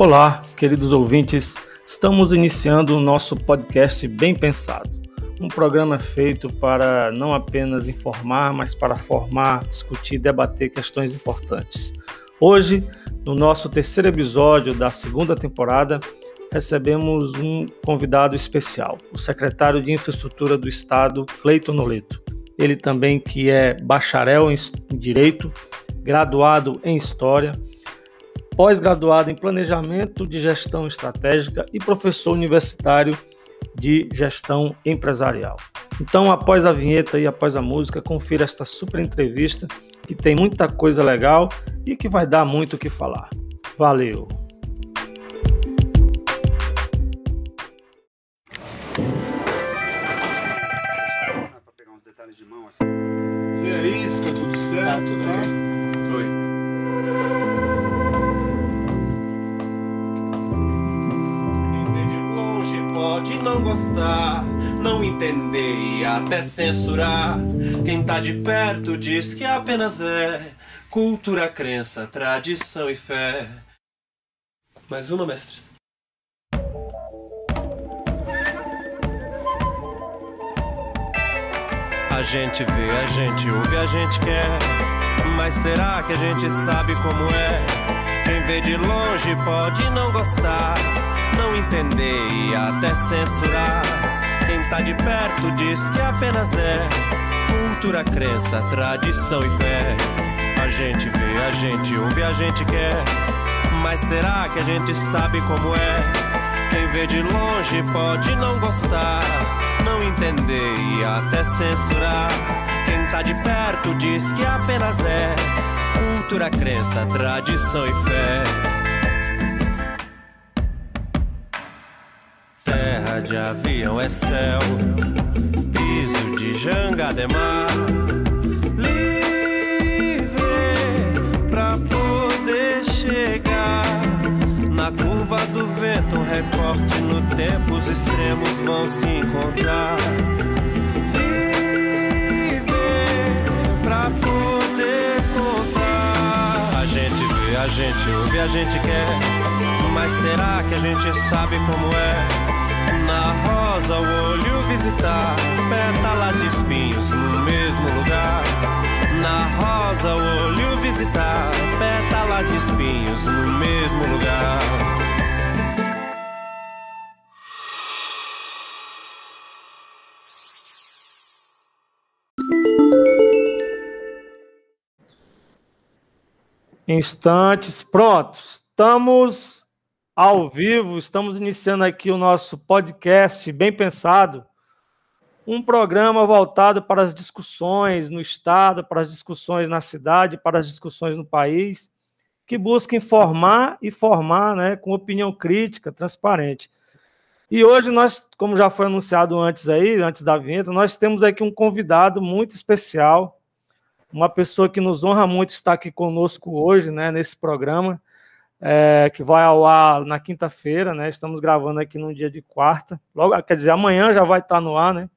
Olá, queridos ouvintes. Estamos iniciando o nosso podcast Bem Pensado. Um programa feito para não apenas informar, mas para formar, discutir e debater questões importantes. Hoje, no nosso terceiro episódio da segunda temporada, recebemos um convidado especial, o secretário de Infraestrutura do Estado, Cleiton Noleto. Ele também que é bacharel em Direito, graduado em História, pós-graduado em Planejamento de Gestão Estratégica e professor universitário de Gestão Empresarial. Então, após a vinheta e após a música, confira esta super entrevista que tem muita coisa legal e que vai dar muito o que falar. Valeu! Vê aí se tá tudo certo, tá, pode não gostar, não entender e até censurar. Quem tá de perto diz que apenas é cultura, crença, tradição e fé. Mais uma, mestres. A gente vê, a gente ouve, a gente quer. Mas será que a gente sabe como é? Quem vê de longe pode não gostar, não entender e até censurar. Quem tá de perto diz que apenas é cultura, crença, tradição e fé. A gente vê, a gente ouve, a gente quer. Mas será que a gente sabe como é? Quem vê de longe pode não gostar não entender e até censurar. Quem tá de perto diz que apenas é cultura, crença, tradição e fé. De avião é céu, piso de jangada é mar. Na curva do vento, um recorte no tempo, os extremos vão se encontrar. Viver pra poder contar. A gente vê, a gente ouve, a gente quer. Mas será que a gente sabe como é? Na rosa, o olho visitar, pétalas e espinhos no mesmo lugar. Na rosa, o olho visitar, pétalas e espinhos no mesmo lugar. Instantes, pronto, estamos ao vivo, estamos iniciando aqui o nosso podcast bem pensado um programa voltado para as discussões no Estado, para as discussões na cidade, para as discussões no país, que busca informar e formar né, com opinião crítica, transparente. E hoje nós, como já foi anunciado antes aí, antes da vinheta, nós temos aqui um convidado muito especial, uma pessoa que nos honra muito estar aqui conosco hoje, né, nesse programa, é, que vai ao ar na quinta-feira, né? Estamos gravando aqui num dia de quarta. Logo, quer dizer, amanhã já vai estar no ar, né?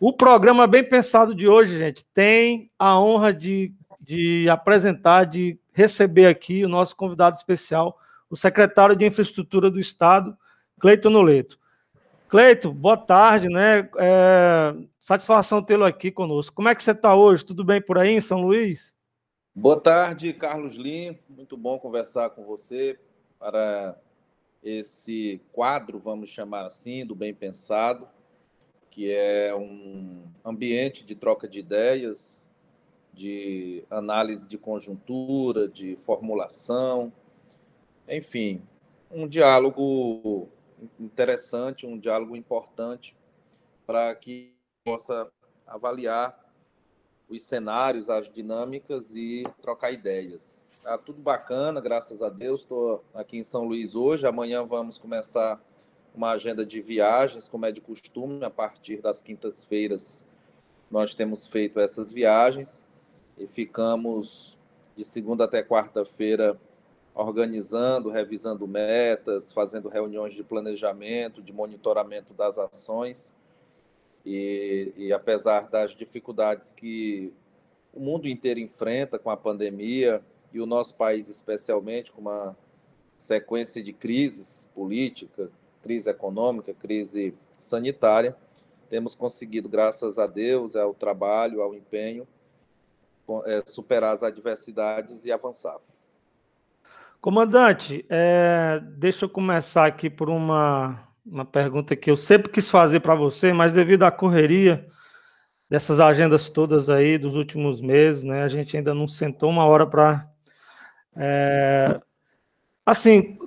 O programa Bem Pensado de hoje, gente, tem a honra de, de apresentar, de receber aqui o nosso convidado especial, o secretário de Infraestrutura do Estado, Cleiton Noleto. Cleito, boa tarde, né? É, satisfação tê-lo aqui conosco. Como é que você está hoje? Tudo bem por aí em São Luís? Boa tarde, Carlos Lim. Muito bom conversar com você para esse quadro, vamos chamar assim, do Bem Pensado que é um ambiente de troca de ideias, de análise de conjuntura, de formulação, enfim, um diálogo interessante, um diálogo importante para que possa avaliar os cenários, as dinâmicas e trocar ideias. Tá tudo bacana, graças a Deus. Estou aqui em São Luís hoje. Amanhã vamos começar uma agenda de viagens, como é de costume, a partir das quintas-feiras nós temos feito essas viagens e ficamos de segunda até quarta-feira organizando, revisando metas, fazendo reuniões de planejamento, de monitoramento das ações. E, e apesar das dificuldades que o mundo inteiro enfrenta com a pandemia, e o nosso país especialmente, com uma sequência de crises política, crise econômica, crise sanitária, temos conseguido, graças a Deus, ao trabalho, ao empenho, é, superar as adversidades e avançar. Comandante, é, deixa eu começar aqui por uma, uma pergunta que eu sempre quis fazer para você, mas devido à correria dessas agendas todas aí dos últimos meses, né, a gente ainda não sentou uma hora para. É, assim,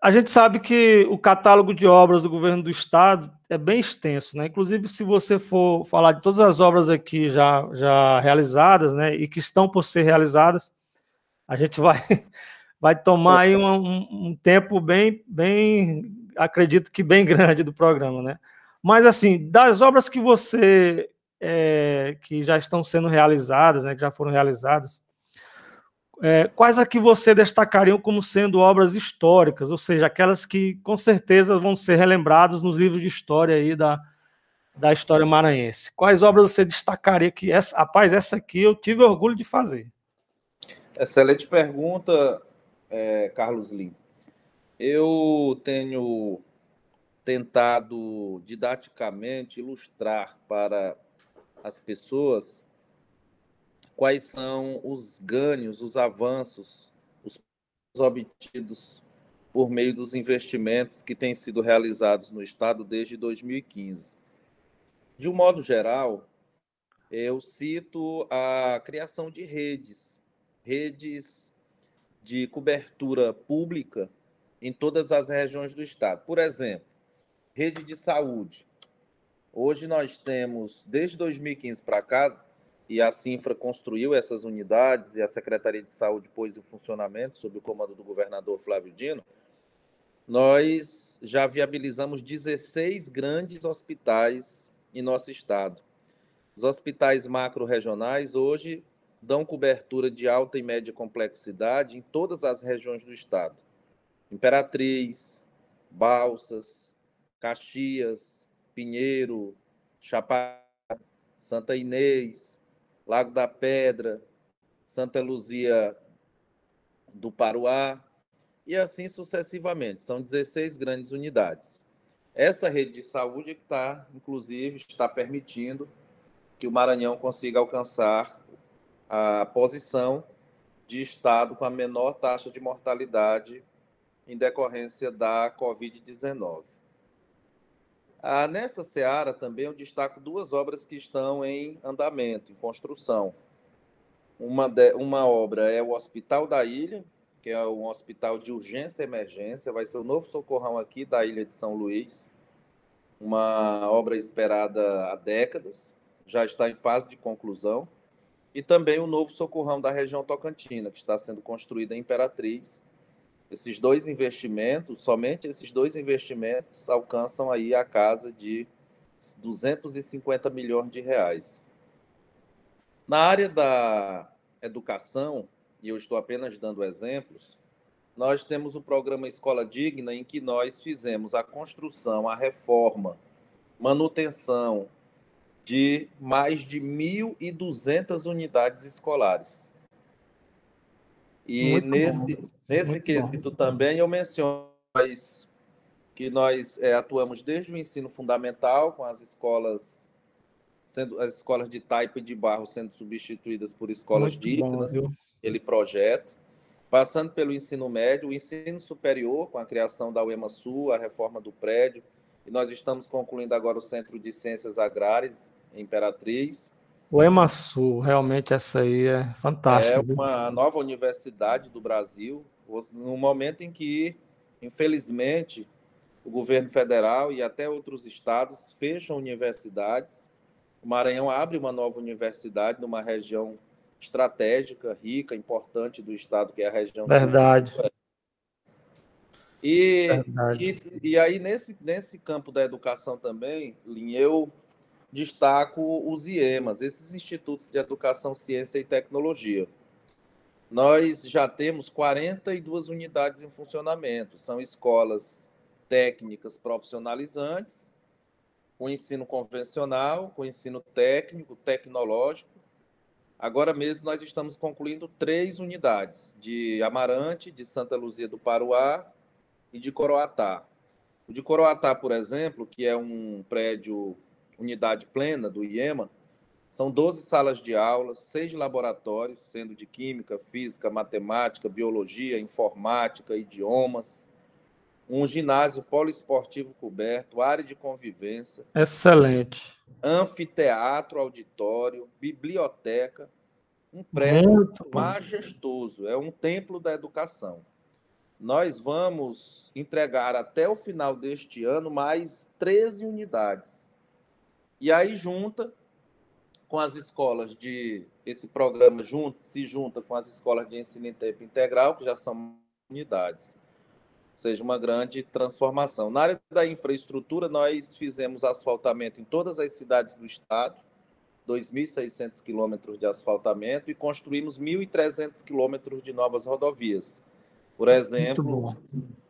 a gente sabe que o catálogo de obras do governo do estado é bem extenso, né? Inclusive, se você for falar de todas as obras aqui já, já realizadas, né, e que estão por ser realizadas, a gente vai vai tomar aí um, um, tempo bem, bem, acredito que bem grande do programa, né? Mas assim, das obras que você é, que já estão sendo realizadas, né, que já foram realizadas, é, quais aqui você destacaria como sendo obras históricas, ou seja, aquelas que com certeza vão ser relembradas nos livros de história aí da, da história maranhense? Quais obras você destacaria que essa, rapaz, essa aqui eu tive orgulho de fazer? Excelente pergunta, é, Carlos Lim. Eu tenho tentado didaticamente ilustrar para as pessoas quais são os ganhos, os avanços, os obtidos por meio dos investimentos que têm sido realizados no Estado desde 2015. De um modo geral, eu cito a criação de redes, redes de cobertura pública em todas as regiões do estado. Por exemplo, rede de saúde. Hoje nós temos, desde 2015 para cá, e a Cinfra construiu essas unidades e a Secretaria de Saúde pôs em funcionamento, sob o comando do governador Flávio Dino, nós já viabilizamos 16 grandes hospitais em nosso estado. Os hospitais macro-regionais hoje dão cobertura de alta e média complexidade em todas as regiões do estado. Imperatriz, Balsas, Caxias, Pinheiro, Chapada, Santa Inês, Lago da Pedra, Santa Luzia do Paruá, e assim sucessivamente. São 16 grandes unidades. Essa rede de saúde que está, inclusive, está permitindo que o Maranhão consiga alcançar a posição de estado com a menor taxa de mortalidade em decorrência da Covid-19. Ah, nessa seara também eu destaco duas obras que estão em andamento, em construção. Uma, de, uma obra é o Hospital da Ilha, que é um hospital de urgência e emergência, vai ser o novo socorrão aqui da Ilha de São Luís, uma obra esperada há décadas, já está em fase de conclusão e também o novo socorrão da região Tocantina, que está sendo construída em Imperatriz. Esses dois investimentos, somente esses dois investimentos alcançam aí a casa de 250 milhões de reais. Na área da educação, e eu estou apenas dando exemplos, nós temos o programa Escola Digna, em que nós fizemos a construção, a reforma, manutenção, de mais de 1.200 unidades escolares. E Muito nesse, bom. nesse Muito quesito bom. também eu menciono que nós é, atuamos desde o ensino fundamental, com as escolas, sendo as escolas de taipa e de barro sendo substituídas por escolas Muito dignas, bom, aquele projeto, passando pelo ensino médio, o ensino superior, com a criação da UEMA Sul, a reforma do prédio, e nós estamos concluindo agora o Centro de Ciências Agrárias Imperatriz. O Emasul, realmente essa aí é fantástica. É uma nova universidade do Brasil, no momento em que, infelizmente, o governo federal e até outros estados fecham universidades. O Maranhão abre uma nova universidade numa região estratégica, rica, importante do estado, que é a região. Verdade. E, Verdade. e, e aí, nesse, nesse campo da educação também, Lin, eu destaco os IEMAs, esses institutos de educação, ciência e tecnologia. Nós já temos 42 unidades em funcionamento, são escolas técnicas profissionalizantes, com ensino convencional, com ensino técnico, tecnológico. Agora mesmo nós estamos concluindo três unidades, de Amarante, de Santa Luzia do Paruá e de Coroatá. O de Coroatá, por exemplo, que é um prédio unidade plena do IEMA, são 12 salas de aula, seis laboratórios, sendo de química, física, matemática, biologia, informática, idiomas, um ginásio poliesportivo coberto, área de convivência. Excelente. Anfiteatro, auditório, biblioteca, um prédio majestoso, é um templo da educação. Nós vamos entregar até o final deste ano mais 13 unidades. E aí junta com as escolas de esse programa junto, se junta com as escolas de ensino em tempo integral, que já são unidades seja uma grande transformação. Na área da infraestrutura, nós fizemos asfaltamento em todas as cidades do estado, 2.600 quilômetros de asfaltamento e construímos 1.300 quilômetros de novas rodovias. Por exemplo,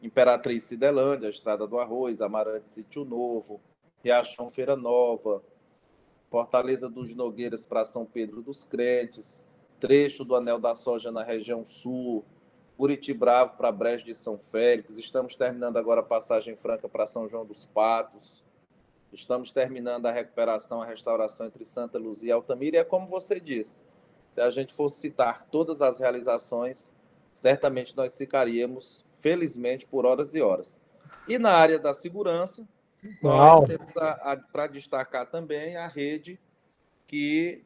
Imperatriz Cidelândia, Estrada do Arroz, Amarante Sítio Novo, Riachão Feira Nova, Fortaleza dos Nogueiras para São Pedro dos Crentes, trecho do Anel da Soja na região sul, Buriti Bravo para Brejo de São Félix. Estamos terminando agora a passagem franca para São João dos Patos. Estamos terminando a recuperação, a restauração entre Santa Luzia e Altamira. E é como você disse, se a gente fosse citar todas as realizações, certamente nós ficaríamos, felizmente, por horas e horas. E na área da segurança, Uau. nós temos para destacar também a rede que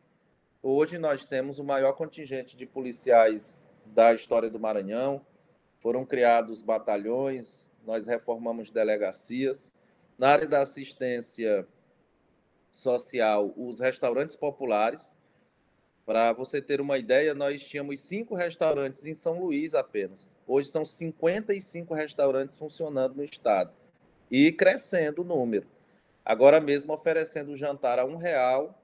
hoje nós temos o maior contingente de policiais da história do Maranhão. Foram criados batalhões, nós reformamos delegacias. Na área da assistência social, os restaurantes populares. Para você ter uma ideia, nós tínhamos cinco restaurantes em São Luís apenas. Hoje são 55 restaurantes funcionando no estado e crescendo o número. Agora mesmo oferecendo jantar a um real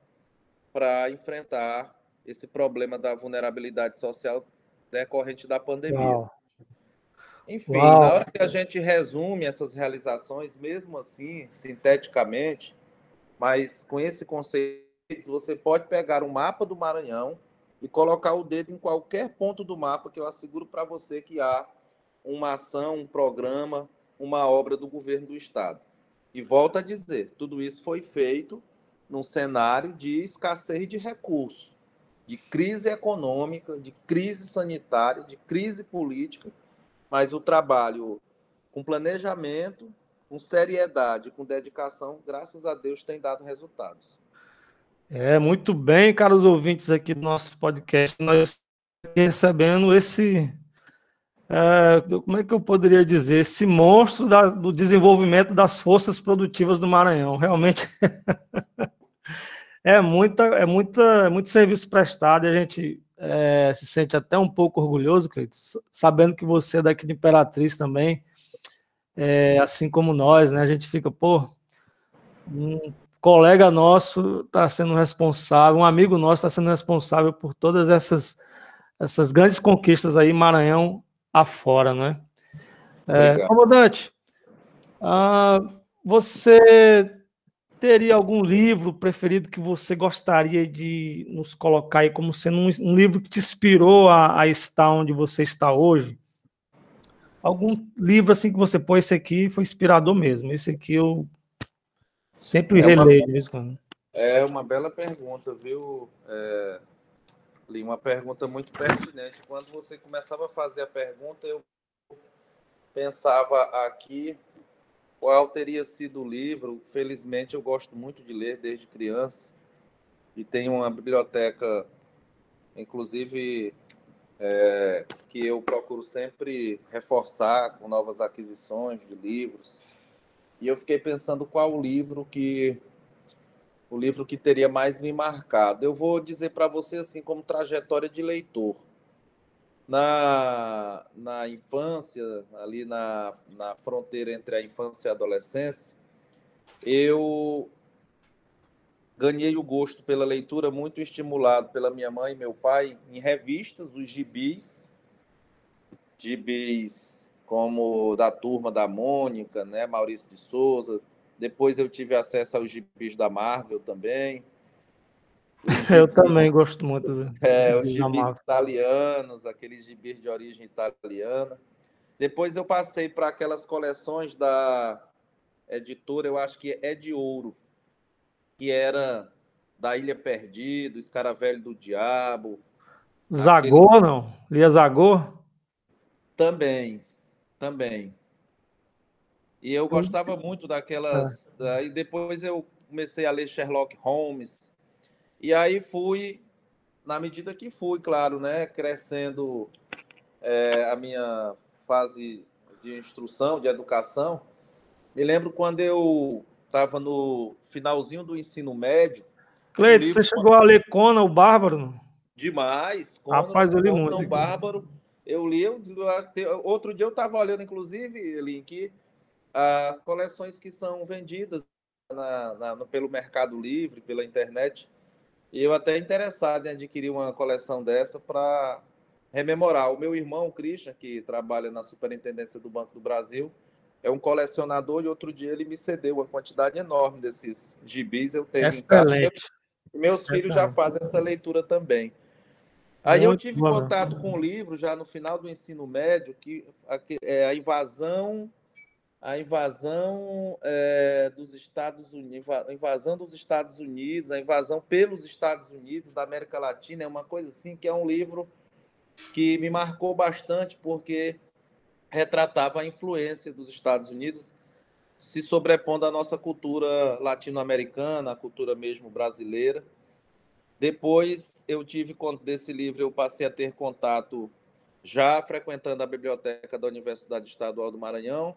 para enfrentar esse problema da vulnerabilidade social decorrente da pandemia. Uau. Enfim, Uau. na hora que a gente resume essas realizações, mesmo assim, sinteticamente, mas com esse conceito, você pode pegar um mapa do Maranhão e colocar o dedo em qualquer ponto do mapa, que eu asseguro para você que há uma ação, um programa, uma obra do governo do Estado. E volto a dizer, tudo isso foi feito num cenário de escassez de recursos de crise econômica, de crise sanitária, de crise política, mas o trabalho com planejamento, com seriedade, com dedicação, graças a Deus, tem dado resultados. É, muito bem, caros ouvintes aqui do nosso podcast, nós recebendo esse, é, como é que eu poderia dizer, esse monstro da, do desenvolvimento das forças produtivas do Maranhão. Realmente É muita, é muita, é muito serviço prestado e a gente é, se sente até um pouco orgulhoso, Cleiton, sabendo que você é daqui de Imperatriz também, é, assim como nós, né? A gente fica, pô, um colega nosso está sendo responsável, um amigo nosso está sendo responsável por todas essas, essas grandes conquistas aí, Maranhão afora, né? É, comandante, ah, você teria algum livro preferido que você gostaria de nos colocar aí como sendo um, um livro que te inspirou a, a, estar onde você está hoje? Algum livro assim que você pôs esse aqui foi inspirador mesmo. Esse aqui eu sempre é releio de vez quando. É uma bela pergunta, viu? É, li uma pergunta muito pertinente. Quando você começava a fazer a pergunta, eu pensava aqui qual teria sido o livro? Felizmente, eu gosto muito de ler desde criança e tenho uma biblioteca, inclusive, é, que eu procuro sempre reforçar com novas aquisições de livros. E eu fiquei pensando qual o livro que o livro que teria mais me marcado. Eu vou dizer para você assim como trajetória de leitor na, na infância, ali na, na fronteira entre a infância e a adolescência, eu ganhei o gosto pela leitura muito estimulado pela minha mãe e meu pai em revistas, os gibis, gibis como da turma da Mônica, né, Maurício de Souza. Depois eu tive acesso aos gibis da Marvel também. Eu também gosto muito. É, os gibis italianos, aqueles gibis de origem italiana. Depois eu passei para aquelas coleções da editora, eu acho que é de ouro, que era da Ilha Perdida, Escaravelho do Diabo. Zagor, aquele... não? Lia Zagor? Também, também. E eu gostava muito daquelas. É. Aí depois eu comecei a ler Sherlock Holmes. E aí fui, na medida que fui, claro, né, crescendo é, a minha fase de instrução, de educação. Me lembro quando eu estava no finalzinho do ensino médio. Cleide, você chegou a ler Conan, o Bárbaro? Demais. Conan, Rapaz, eu li Conan, muito. O Bárbaro. Eu li, outro dia eu estava olhando, inclusive, Link, as coleções que são vendidas na, na, pelo Mercado Livre, pela internet. E eu até interessado em adquirir uma coleção dessa para rememorar. O meu irmão, o Christian, que trabalha na Superintendência do Banco do Brasil, é um colecionador e outro dia ele me cedeu uma quantidade enorme desses gibis. Eu tenho Excelente. Meus Excelente. filhos já fazem essa leitura também. Aí Muito eu tive bom. contato com o livro já no final do ensino médio, que é a invasão a invasão é, dos Estados Unidos, a invasão dos Estados Unidos, a invasão pelos Estados Unidos da América Latina é uma coisa assim que é um livro que me marcou bastante porque retratava a influência dos Estados Unidos se sobrepondo à nossa cultura latino-americana, a cultura mesmo brasileira. Depois eu tive desse livro, eu passei a ter contato já frequentando a biblioteca da Universidade Estadual do Maranhão,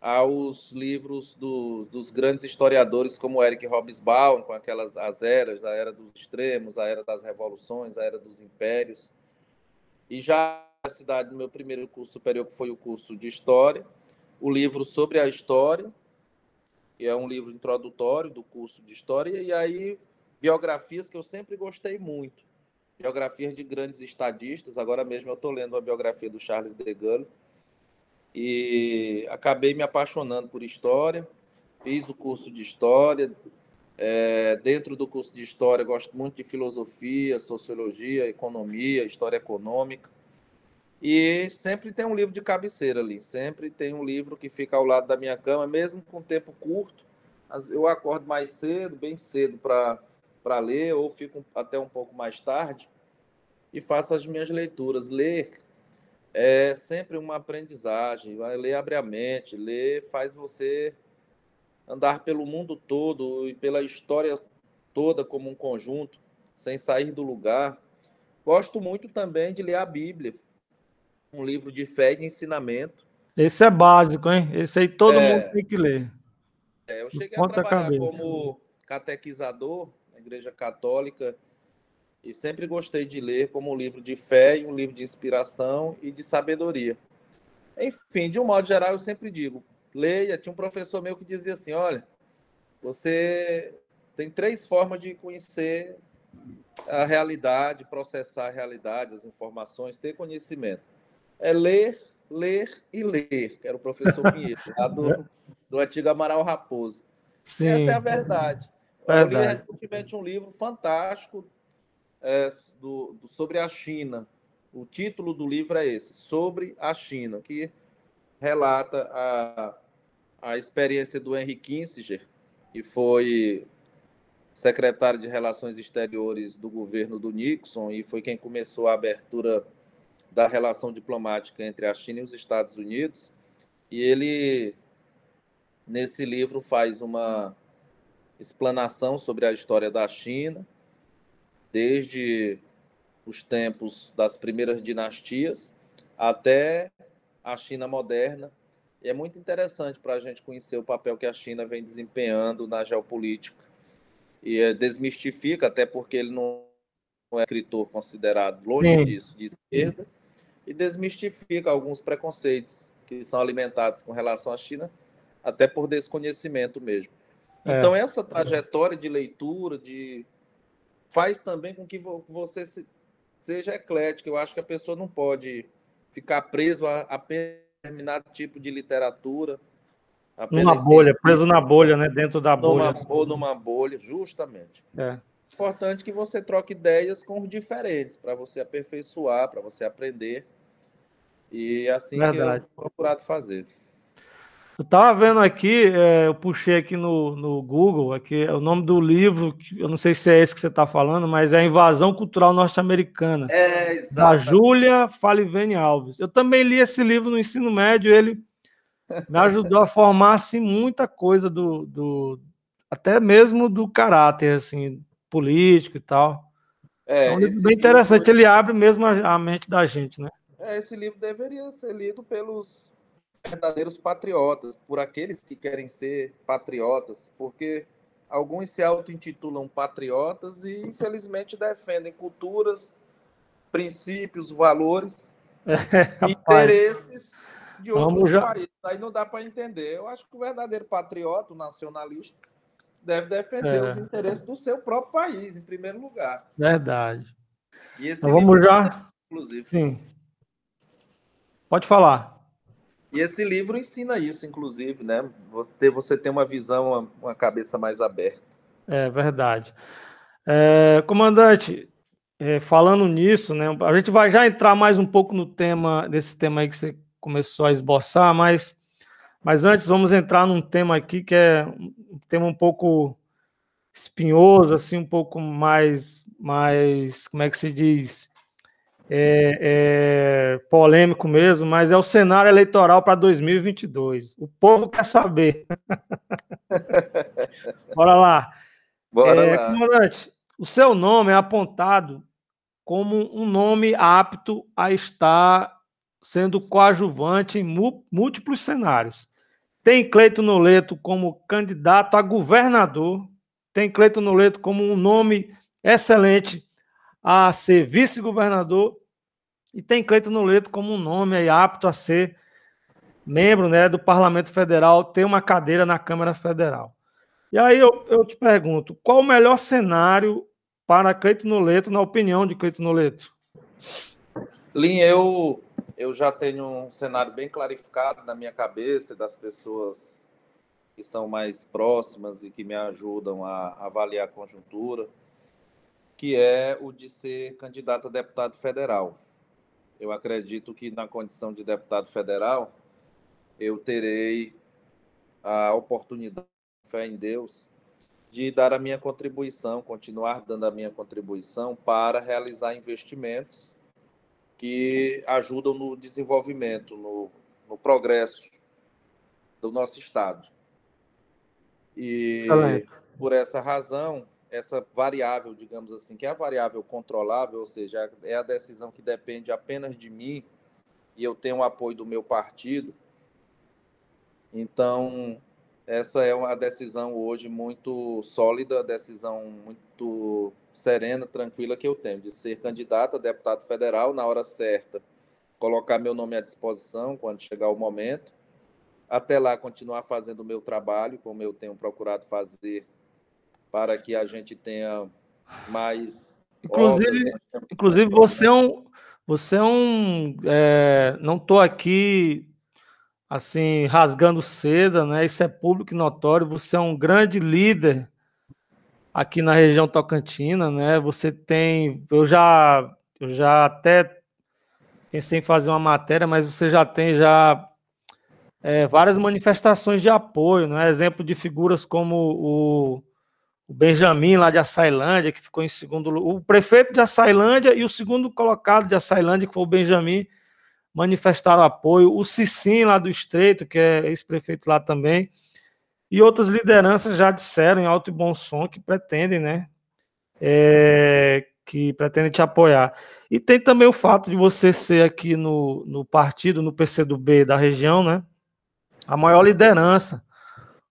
aos livros do, dos grandes historiadores como Eric Hobsbawm, com aquelas as eras, a era dos extremos, a era das revoluções, a era dos impérios. E já na cidade do meu primeiro curso superior, que foi o curso de História, o livro sobre a História, que é um livro introdutório do curso de História, e aí biografias que eu sempre gostei muito. Biografias de grandes estadistas, agora mesmo eu estou lendo a biografia do Charles de Gaulle, e acabei me apaixonando por história. Fiz o curso de história. É, dentro do curso de história, gosto muito de filosofia, sociologia, economia, história econômica. E sempre tem um livro de cabeceira ali. Sempre tem um livro que fica ao lado da minha cama, mesmo com tempo curto. Eu acordo mais cedo, bem cedo, para ler, ou fico até um pouco mais tarde e faço as minhas leituras. Ler é sempre uma aprendizagem. Ler abre a mente, ler faz você andar pelo mundo todo e pela história toda como um conjunto, sem sair do lugar. Gosto muito também de ler a Bíblia, um livro de fé e de ensinamento. Esse é básico, hein? Esse aí todo é, mundo tem que ler. É, eu cheguei a trabalhar como catequizador na Igreja Católica e sempre gostei de ler como um livro de fé e um livro de inspiração e de sabedoria. Enfim, de um modo geral, eu sempre digo: leia. Tinha um professor meu que dizia assim: olha, você tem três formas de conhecer a realidade, processar a realidade, as informações, ter conhecimento. É ler, ler e ler, que era o professor Pinheiro, lá do, do antigo Amaral Raposo. Sim. Essa é a verdade. verdade. Eu li recentemente um livro fantástico é, do, do, sobre a China. O título do livro é esse, Sobre a China, que relata a, a experiência do Henry Kissinger, que foi secretário de Relações Exteriores do governo do Nixon e foi quem começou a abertura da relação diplomática entre a China e os Estados Unidos. E ele, nesse livro, faz uma explanação sobre a história da China, desde os tempos das primeiras dinastias até a China moderna. E é muito interessante para a gente conhecer o papel que a China vem desempenhando na geopolítica. E é, desmistifica, até porque ele não é escritor considerado longe Sim. disso, de esquerda, e desmistifica alguns preconceitos que são alimentados com relação à China, até por desconhecimento mesmo. É. Então, essa trajetória de leitura, de faz também com que você seja eclético. Eu acho que a pessoa não pode ficar preso a apenas determinado tipo de literatura. Numa bolha, preso na bolha, né? Dentro da bolha. Numa, ou numa bolha, justamente. É. Importante que você troque ideias com os diferentes, para você aperfeiçoar, para você aprender. E é assim Verdade. que eu tenho procurado fazer. Eu estava vendo aqui, é, eu puxei aqui no, no Google, aqui é o nome do livro, eu não sei se é esse que você está falando, mas é a Invasão Cultural Norte-Americana. É, exato. Da Júlia Falivene Alves. Eu também li esse livro no ensino médio, ele me ajudou a formar assim, muita coisa do, do até mesmo do caráter assim político e tal. É, é um livro bem interessante, livro... ele abre mesmo a, a mente da gente, né? É, esse livro deveria ser lido pelos verdadeiros patriotas, por aqueles que querem ser patriotas, porque alguns se auto-intitulam patriotas e, infelizmente, defendem culturas, princípios, valores, é, interesses de outros já... países. Aí não dá para entender. Eu acho que o verdadeiro patriota, o nacionalista, deve defender é. os interesses do seu próprio país, em primeiro lugar. Verdade. E esse então, vamos já. Inclusive. Sim. Pode falar. E esse livro ensina isso, inclusive, né? Você, tem uma visão, uma, uma cabeça mais aberta. É verdade. É, comandante, é, falando nisso, né? A gente vai já entrar mais um pouco no tema, desse tema aí que você começou a esboçar, mas, mas antes vamos entrar num tema aqui que é um tema um pouco espinhoso, assim, um pouco mais, mais, como é que se diz? É, é, polêmico mesmo, mas é o cenário eleitoral para 2022. O povo quer saber. Bora lá. Bora é, lá. Comandante, o seu nome é apontado como um nome apto a estar sendo coadjuvante em múltiplos cenários. Tem Cleito Noleto como candidato a governador, tem Cleito Noleto como um nome excelente a ser vice-governador e tem Cleiton Noleto como um nome aí apto a ser membro né, do Parlamento Federal, ter uma cadeira na Câmara Federal. E aí eu, eu te pergunto, qual o melhor cenário para Cleiton Noleto, na opinião de Cleiton Noleto? Lin, eu, eu já tenho um cenário bem clarificado na minha cabeça, das pessoas que são mais próximas e que me ajudam a avaliar a conjuntura, que é o de ser candidato a deputado federal. Eu acredito que na condição de deputado federal, eu terei a oportunidade, fé em Deus, de dar a minha contribuição, continuar dando a minha contribuição para realizar investimentos que ajudam no desenvolvimento, no, no progresso do nosso Estado. E por essa razão, essa variável, digamos assim, que é a variável controlável, ou seja, é a decisão que depende apenas de mim e eu tenho o apoio do meu partido. Então, essa é uma decisão hoje muito sólida, decisão muito serena, tranquila que eu tenho, de ser candidato a deputado federal na hora certa, colocar meu nome à disposição quando chegar o momento. Até lá, continuar fazendo o meu trabalho, como eu tenho procurado fazer para que a gente tenha mais. Inclusive, obras, inclusive você é um. Você é um. É, não estou aqui assim, rasgando seda, né? Isso é público e notório. Você é um grande líder aqui na região Tocantina, né? Você tem. Eu já, eu já até pensei em fazer uma matéria, mas você já tem já é, várias manifestações de apoio, né? Exemplo de figuras como o o Benjamin lá de Açailândia, que ficou em segundo lugar. O prefeito de Açailândia e o segundo colocado de Açailândia, que foi o Benjamin, manifestaram apoio. O Cicim lá do Estreito, que é ex-prefeito lá também. E outras lideranças já disseram em alto e bom som que pretendem, né? É, que pretendem te apoiar. E tem também o fato de você ser aqui no, no partido, no PCdoB da região, né? A maior liderança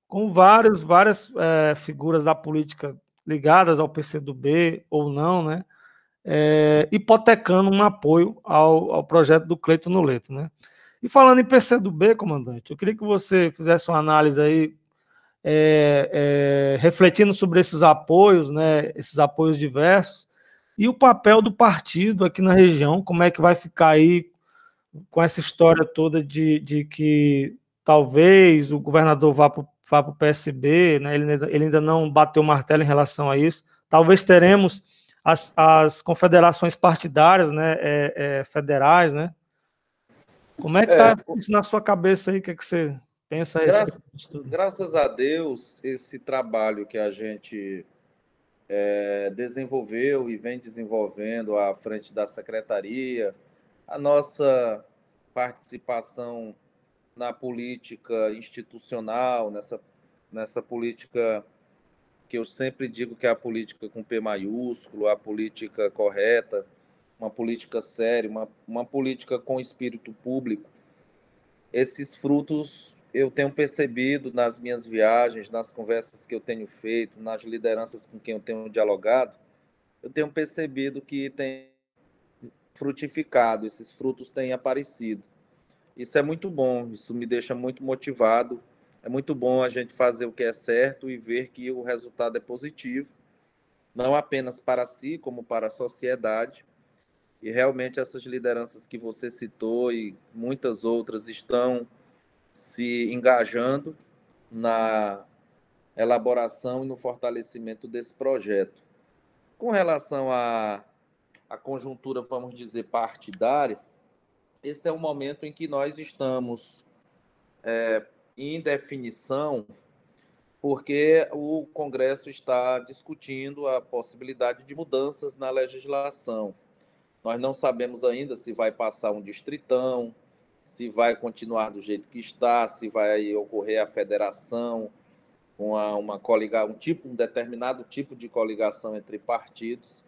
com vários, várias é, figuras da política ligadas ao PCdoB ou não, né? É, hipotecando um apoio ao, ao projeto do Cleiton Noleto, né? E falando em PCdoB, comandante, eu queria que você fizesse uma análise aí, é, é, refletindo sobre esses apoios, né? Esses apoios diversos e o papel do partido aqui na região, como é que vai ficar aí com essa história toda de, de que talvez o governador vá para vá para o PSB, né? ele, ele ainda não bateu o martelo em relação a isso. Talvez teremos as, as confederações partidárias, né, é, é, federais, né, Como é que está é, isso na sua cabeça aí? O que, é que você pensa graças, graças a Deus, esse trabalho que a gente é, desenvolveu e vem desenvolvendo à frente da secretaria, a nossa participação na política institucional, nessa, nessa política que eu sempre digo que é a política com P maiúsculo, a política correta, uma política séria, uma, uma política com espírito público. Esses frutos eu tenho percebido nas minhas viagens, nas conversas que eu tenho feito, nas lideranças com quem eu tenho dialogado, eu tenho percebido que tem frutificado, esses frutos têm aparecido. Isso é muito bom, isso me deixa muito motivado. É muito bom a gente fazer o que é certo e ver que o resultado é positivo, não apenas para si, como para a sociedade. E realmente essas lideranças que você citou e muitas outras estão se engajando na elaboração e no fortalecimento desse projeto. Com relação à, à conjuntura, vamos dizer, partidária, esse é o momento em que nós estamos é, em definição, porque o Congresso está discutindo a possibilidade de mudanças na legislação. Nós não sabemos ainda se vai passar um distritão, se vai continuar do jeito que está, se vai ocorrer a federação, uma, uma coligação, um tipo, um determinado tipo de coligação entre partidos.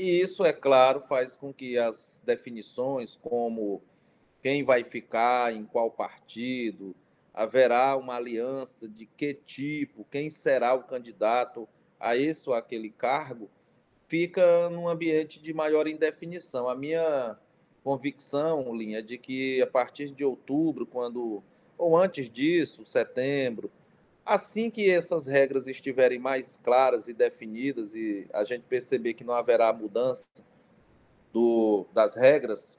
E isso, é claro, faz com que as definições, como quem vai ficar em qual partido, haverá uma aliança de que tipo, quem será o candidato a esse ou aquele cargo, fica num ambiente de maior indefinição. A minha convicção, Linha, de que a partir de outubro, quando ou antes disso, setembro, assim que essas regras estiverem mais claras e definidas e a gente perceber que não haverá mudança do, das regras,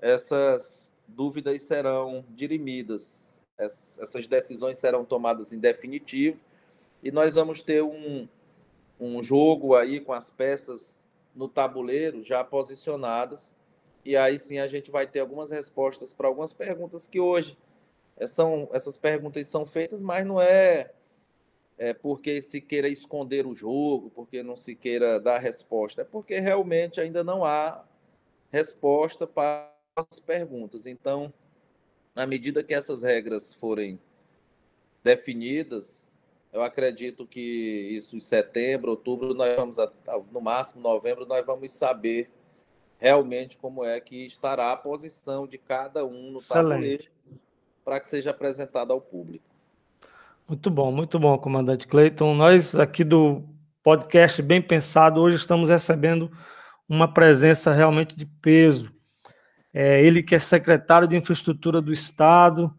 essas dúvidas serão dirimidas, essas decisões serão tomadas em definitivo e nós vamos ter um, um jogo aí com as peças no tabuleiro já posicionadas e aí sim a gente vai ter algumas respostas para algumas perguntas que hoje são essas perguntas são feitas, mas não é, é porque se queira esconder o jogo, porque não se queira dar resposta, é porque realmente ainda não há resposta para as perguntas. Então, à medida que essas regras forem definidas, eu acredito que isso em setembro, outubro, nós vamos, no máximo novembro, nós vamos saber realmente como é que estará a posição de cada um no tabuleiro para que seja apresentado ao público. Muito bom, muito bom, comandante Cleiton. Nós aqui do podcast Bem Pensado, hoje estamos recebendo uma presença realmente de peso. É, ele que é secretário de Infraestrutura do Estado,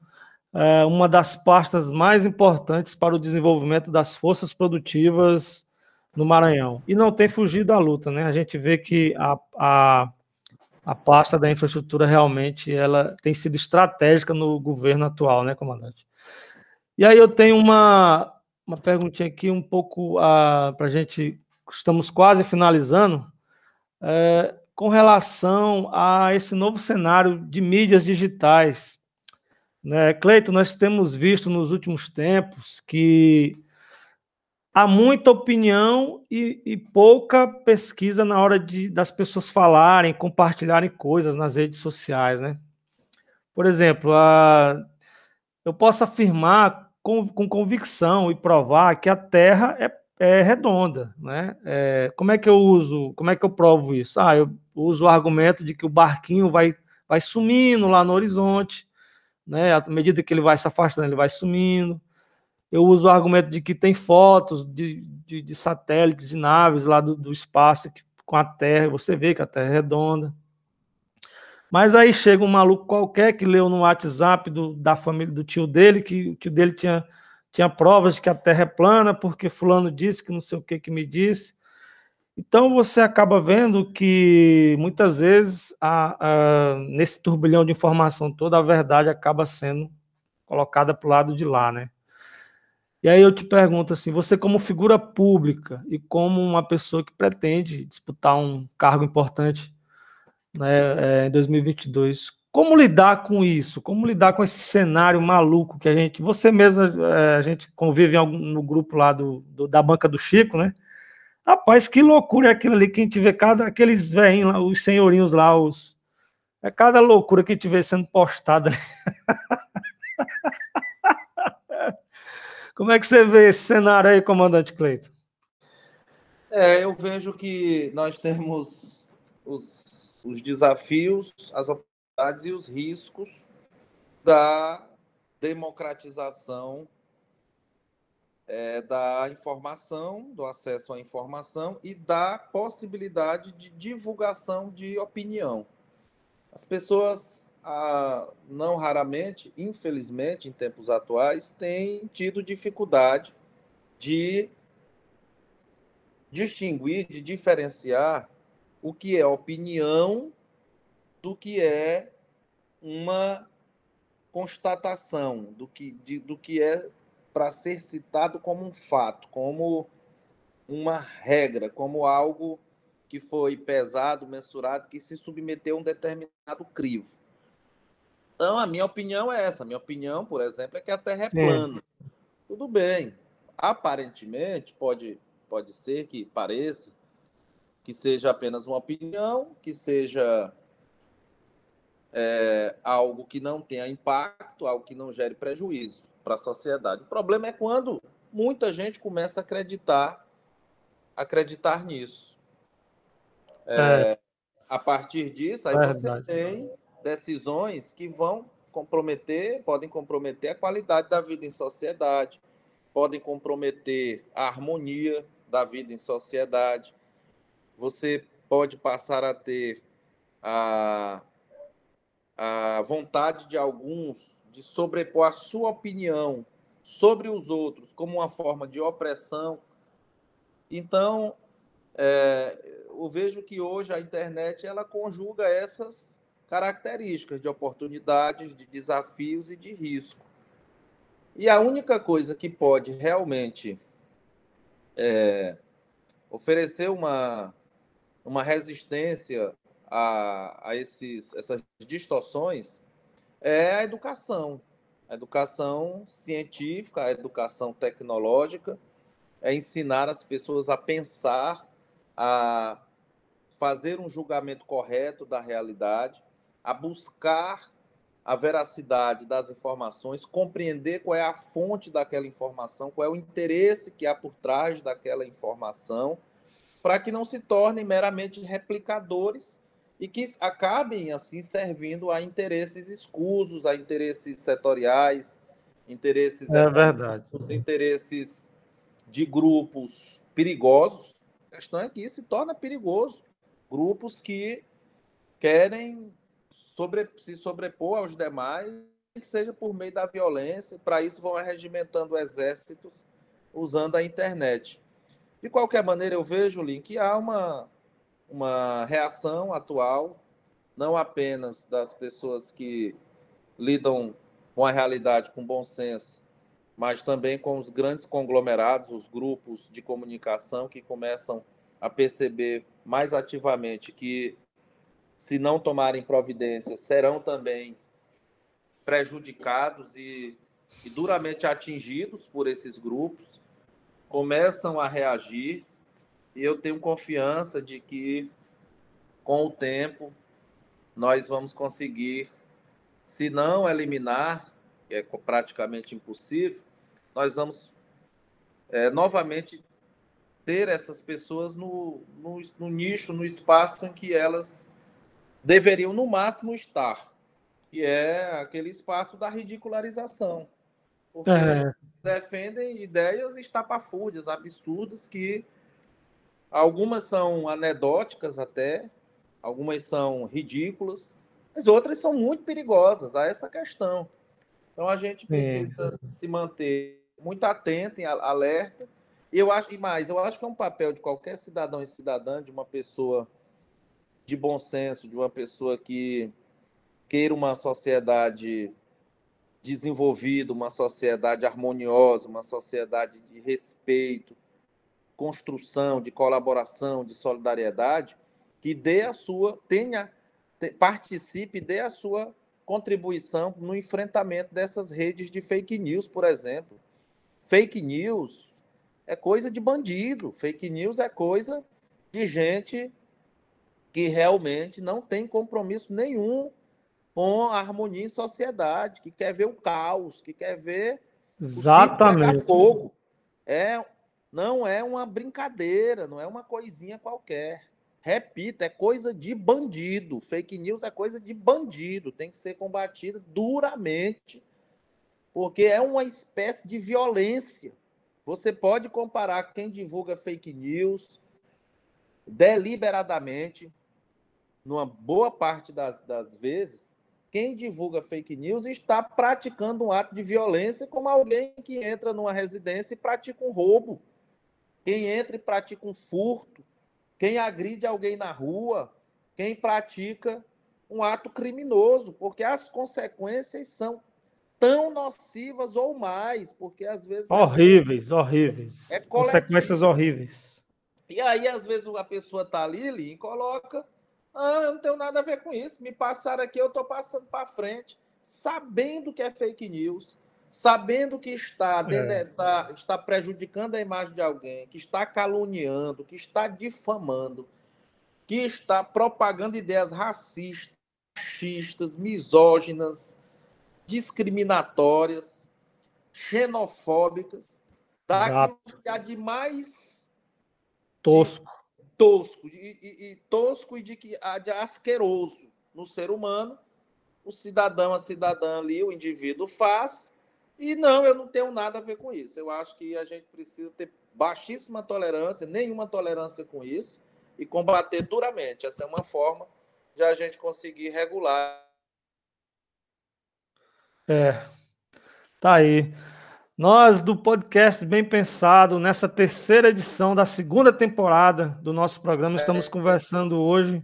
é uma das pastas mais importantes para o desenvolvimento das forças produtivas no Maranhão. E não tem fugido da luta, né? A gente vê que a, a, a pasta da infraestrutura realmente ela tem sido estratégica no governo atual, né, comandante? E aí eu tenho uma, uma perguntinha aqui um pouco ah, para a gente, estamos quase finalizando, é, com relação a esse novo cenário de mídias digitais. Né? Cleito, nós temos visto nos últimos tempos que há muita opinião e, e, pouca pesquisa na hora de, das pessoas falarem, compartilharem coisas nas redes sociais, né? Por exemplo, a, eu posso afirmar com, com, convicção e provar que a Terra é, é redonda, né? É, como é que eu uso, como é que eu provo isso? Ah, eu uso o argumento de que o barquinho vai, vai sumindo lá no horizonte, né? À medida que ele vai se afastando, ele vai sumindo eu uso o argumento de que tem fotos de, de, de satélites, de naves lá do, do espaço que, com a Terra, você vê que a Terra é redonda. Mas aí chega um maluco qualquer que leu no WhatsApp do, da família do tio dele, que o tio dele tinha, tinha provas de que a Terra é plana, porque fulano disse que não sei o que que me disse. Então você acaba vendo que muitas vezes a, a, nesse turbilhão de informação toda a verdade acaba sendo colocada para o lado de lá, né? E aí eu te pergunto assim, você como figura pública e como uma pessoa que pretende disputar um cargo importante né, é, em 2022, como lidar com isso? Como lidar com esse cenário maluco que a gente, você mesmo, é, a gente convive algum, no grupo lá do, do, da banca do Chico, né? Rapaz, que loucura é aquilo ali que a gente vê cada aqueles velhinhos lá, os senhorinhos lá, os é cada loucura que a gente vê sendo postada. Como é que você vê esse cenário aí, comandante Cleiton? É, eu vejo que nós temos os, os desafios, as oportunidades e os riscos da democratização é, da informação, do acesso à informação e da possibilidade de divulgação de opinião. As pessoas, ah, não raramente, infelizmente, em tempos atuais, têm tido dificuldade de distinguir, de diferenciar o que é opinião do que é uma constatação, do que, de, do que é para ser citado como um fato, como uma regra, como algo que foi pesado, mensurado, que se submeteu a um determinado crivo. Então, a minha opinião é essa. A minha opinião, por exemplo, é que a Terra é plana. Tudo bem. Aparentemente, pode, pode ser que pareça que seja apenas uma opinião, que seja é, algo que não tenha impacto, algo que não gere prejuízo para a sociedade. O problema é quando muita gente começa a acreditar, acreditar nisso. É, é. A partir disso, aí você tem decisões que vão comprometer, podem comprometer a qualidade da vida em sociedade, podem comprometer a harmonia da vida em sociedade. Você pode passar a ter a, a vontade de alguns de sobrepor a sua opinião sobre os outros como uma forma de opressão. Então, é, eu vejo que hoje a internet ela conjuga essas características de oportunidades, de desafios e de risco. E a única coisa que pode realmente é, oferecer uma, uma resistência a, a esses, essas distorções é a educação. A educação científica, a educação tecnológica, é ensinar as pessoas a pensar, a fazer um julgamento correto da realidade, a buscar a veracidade das informações, compreender qual é a fonte daquela informação, qual é o interesse que há por trás daquela informação, para que não se tornem meramente replicadores e que acabem assim servindo a interesses escusos, a interesses setoriais, interesses é verdade. interesses de grupos perigosos. A questão é que isso se torna perigoso. Grupos que querem sobre, se sobrepor aos demais, que seja por meio da violência. Para isso, vão regimentando exércitos usando a internet. De qualquer maneira, eu vejo, Link, que há uma, uma reação atual, não apenas das pessoas que lidam com a realidade com bom senso, mas também com os grandes conglomerados, os grupos de comunicação que começam a perceber mais ativamente que, se não tomarem providências, serão também prejudicados e, e duramente atingidos por esses grupos, começam a reagir. E eu tenho confiança de que, com o tempo, nós vamos conseguir, se não eliminar, que é praticamente impossível, nós vamos é, novamente ter essas pessoas no, no, no, nicho, no espaço em que elas deveriam, no máximo, estar, que é aquele espaço da ridicularização. Porque é. defendem ideias estapafúrdias, absurdas, que Algumas são anedóticas até, algumas são ridículas, mas outras são muito perigosas a essa questão. Então a gente precisa Sim. se manter muito atento, alerta. E eu acho, e mais, eu acho que é um papel de qualquer cidadão e cidadã, de uma pessoa de bom senso, de uma pessoa que queira uma sociedade desenvolvida, uma sociedade harmoniosa, uma sociedade de respeito, construção, de colaboração, de solidariedade, que dê a sua, tenha, participe, dê a sua contribuição no enfrentamento dessas redes de fake news, por exemplo. Fake news é coisa de bandido, fake news é coisa de gente que realmente não tem compromisso nenhum com a harmonia em sociedade, que quer ver o caos, que quer ver Exatamente. o fogo. É, não é uma brincadeira, não é uma coisinha qualquer. Repito, é coisa de bandido. Fake news é coisa de bandido. Tem que ser combatida duramente, porque é uma espécie de violência. Você pode comparar quem divulga fake news deliberadamente, numa boa parte das, das vezes, quem divulga fake news está praticando um ato de violência, como alguém que entra numa residência e pratica um roubo. Quem entra e pratica um furto, quem agride alguém na rua, quem pratica um ato criminoso, porque as consequências são tão nocivas ou mais, porque às vezes. Horríveis, horríveis. É consequências horríveis. E aí, às vezes, a pessoa está ali, ali e coloca. Ah, eu não tenho nada a ver com isso. Me passaram aqui, eu estou passando para frente, sabendo que é fake news, sabendo que está, é. está, está prejudicando a imagem de alguém, que está caluniando, que está difamando, que está propagando ideias racistas, machistas, misóginas, discriminatórias, xenofóbicas, daquilo que há de mais tosco, tosco e, e, e, tosco e de que há de asqueroso no ser humano, o cidadão, a cidadã ali, o indivíduo faz e não, eu não tenho nada a ver com isso. Eu acho que a gente precisa ter baixíssima tolerância, nenhuma tolerância com isso, e combater duramente. Essa é uma forma de a gente conseguir regular. É, tá aí. Nós do podcast Bem Pensado, nessa terceira edição da segunda temporada do nosso programa, estamos é, conversando hoje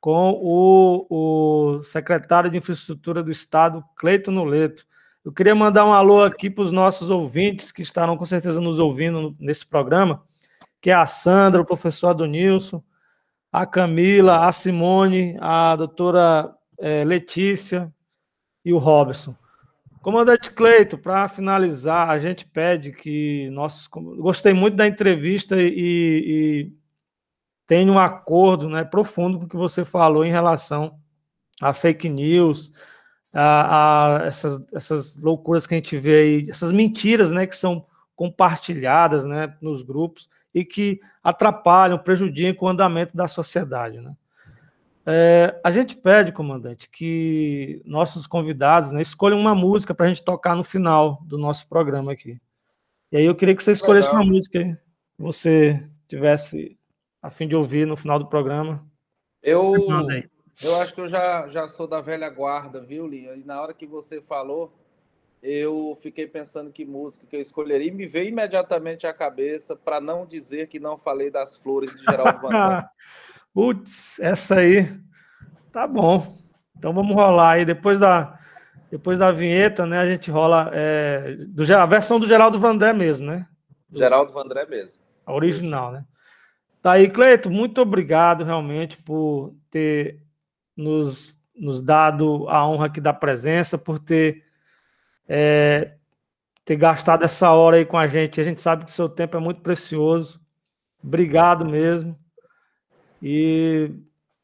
com o, o secretário de Infraestrutura do Estado, Cleiton Noleto. Eu queria mandar um alô aqui para os nossos ouvintes que estarão com certeza nos ouvindo nesse programa, que é a Sandra, o professor Adonilson, a Camila, a Simone, a doutora é, Letícia e o Robson. Comandante Cleito, para finalizar, a gente pede que nossos. Gostei muito da entrevista e, e tem um acordo né, profundo com o que você falou em relação a fake news, a, a, essas, essas loucuras que a gente vê aí, essas mentiras, né, que são compartilhadas, né, nos grupos e que atrapalham, prejudicam o andamento da sociedade, né. É, a gente pede, comandante, que nossos convidados né, escolham uma música para a gente tocar no final do nosso programa aqui. E aí eu queria que você escolhesse Legal. uma música que você tivesse a fim de ouvir no final do programa. Eu, eu acho que eu já, já sou da velha guarda, viu, Lia? E na hora que você falou, eu fiquei pensando que música que eu escolheria e me veio imediatamente à cabeça para não dizer que não falei das flores de Geraldo Vandré. Putz, essa aí tá bom. Então vamos rolar aí depois da depois da vinheta, né? A gente rola é, do, a versão do Geraldo Vandré mesmo, né? Geraldo Vandré mesmo. A original, né? Tá aí, Cleito, muito obrigado realmente por ter nos, nos dado a honra aqui da presença, por ter, é, ter gastado essa hora aí com a gente. A gente sabe que seu tempo é muito precioso. Obrigado mesmo. E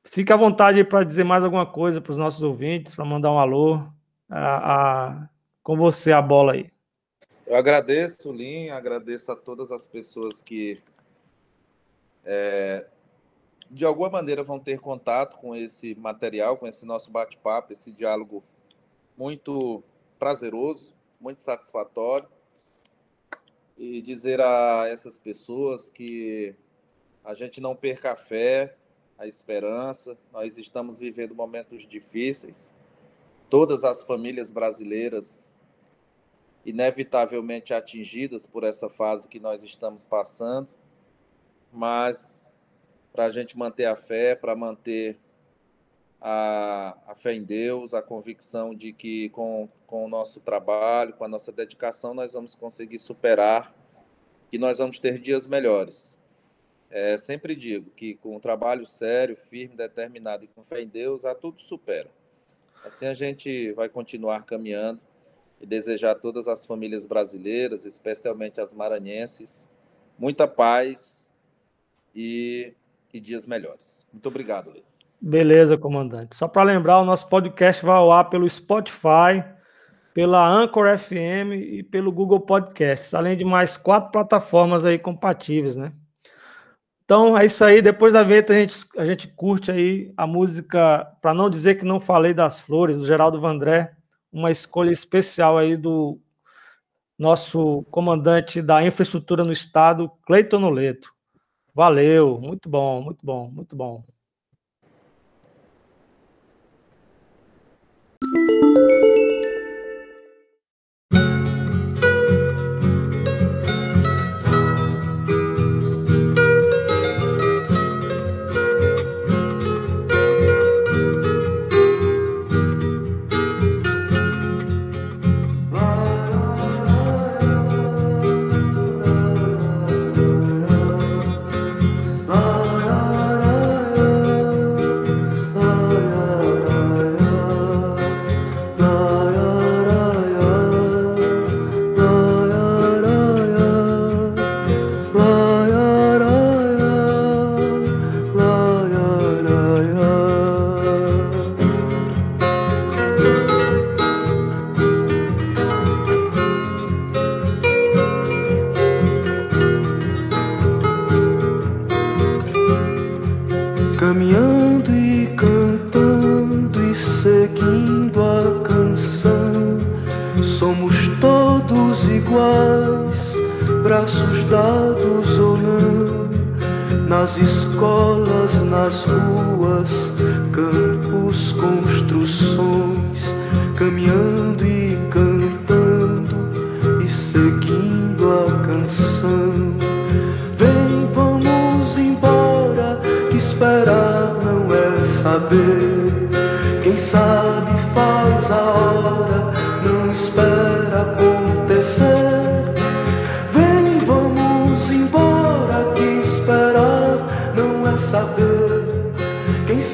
fica à vontade para dizer mais alguma coisa para os nossos ouvintes, para mandar um alô. A, a, com você a bola aí. Eu agradeço, Lin, agradeço a todas as pessoas que é, de alguma maneira vão ter contato com esse material, com esse nosso bate-papo, esse diálogo muito prazeroso, muito satisfatório. E dizer a essas pessoas que a gente não perca a fé, a esperança. Nós estamos vivendo momentos difíceis. Todas as famílias brasileiras inevitavelmente atingidas por essa fase que nós estamos passando. Mas para a gente manter a fé, para manter a, a, fé em Deus, a convicção de que com, com o nosso trabalho, com a nossa dedicação, nós vamos conseguir superar, que nós vamos ter dias melhores. É, sempre digo que com um trabalho sério, firme, determinado e com fé em Deus, a tudo supera. Assim a gente vai continuar caminhando e desejar a todas as famílias brasileiras, especialmente as maranhenses, muita paz e, e dias melhores. Muito obrigado, Lê. Beleza, comandante. Só para lembrar, o nosso podcast vai ao ar pelo Spotify, pela Anchor FM e pelo Google Podcasts, além de mais quatro plataformas aí compatíveis, né? Então é isso aí. Depois da vinheta a gente, a gente curte aí a música, para não dizer que não falei das flores, do Geraldo Vandré, uma escolha especial aí do nosso comandante da infraestrutura no estado, Cleiton Noleto. Valeu, muito bom, muito bom, muito bom.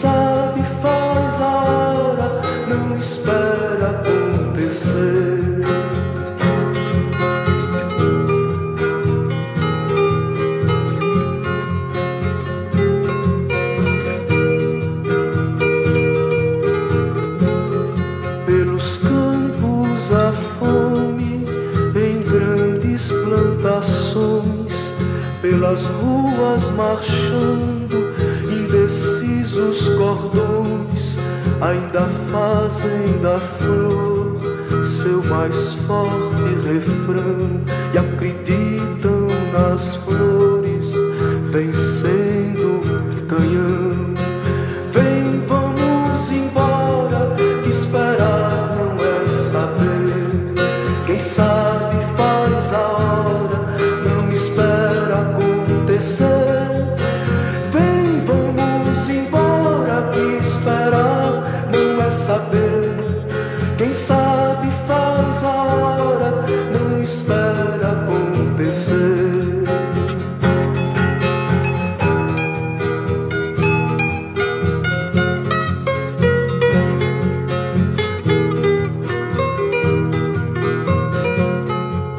sun.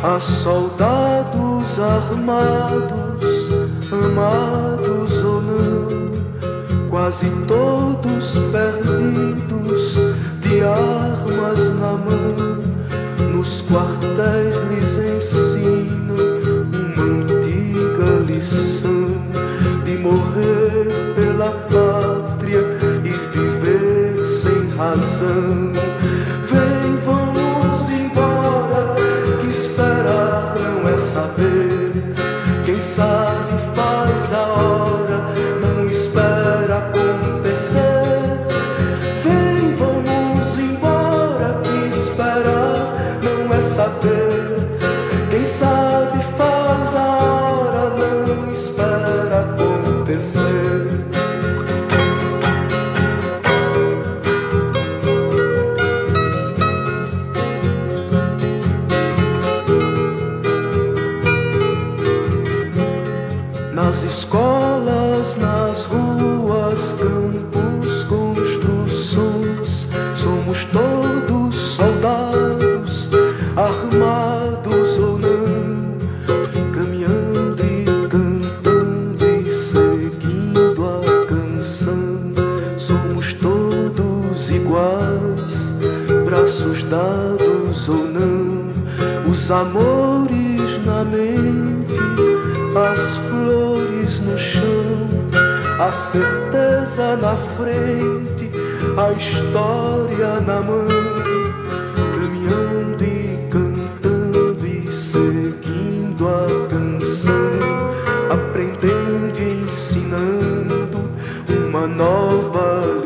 a soldados armados, amados ou não, quase todos perdidos, de armas na mão, nos quartéis lhes pensar. ou não. Os amores na mente, as flores no chão, a certeza na frente, a história na mão, caminhando e cantando e seguindo a canção, aprendendo e ensinando uma nova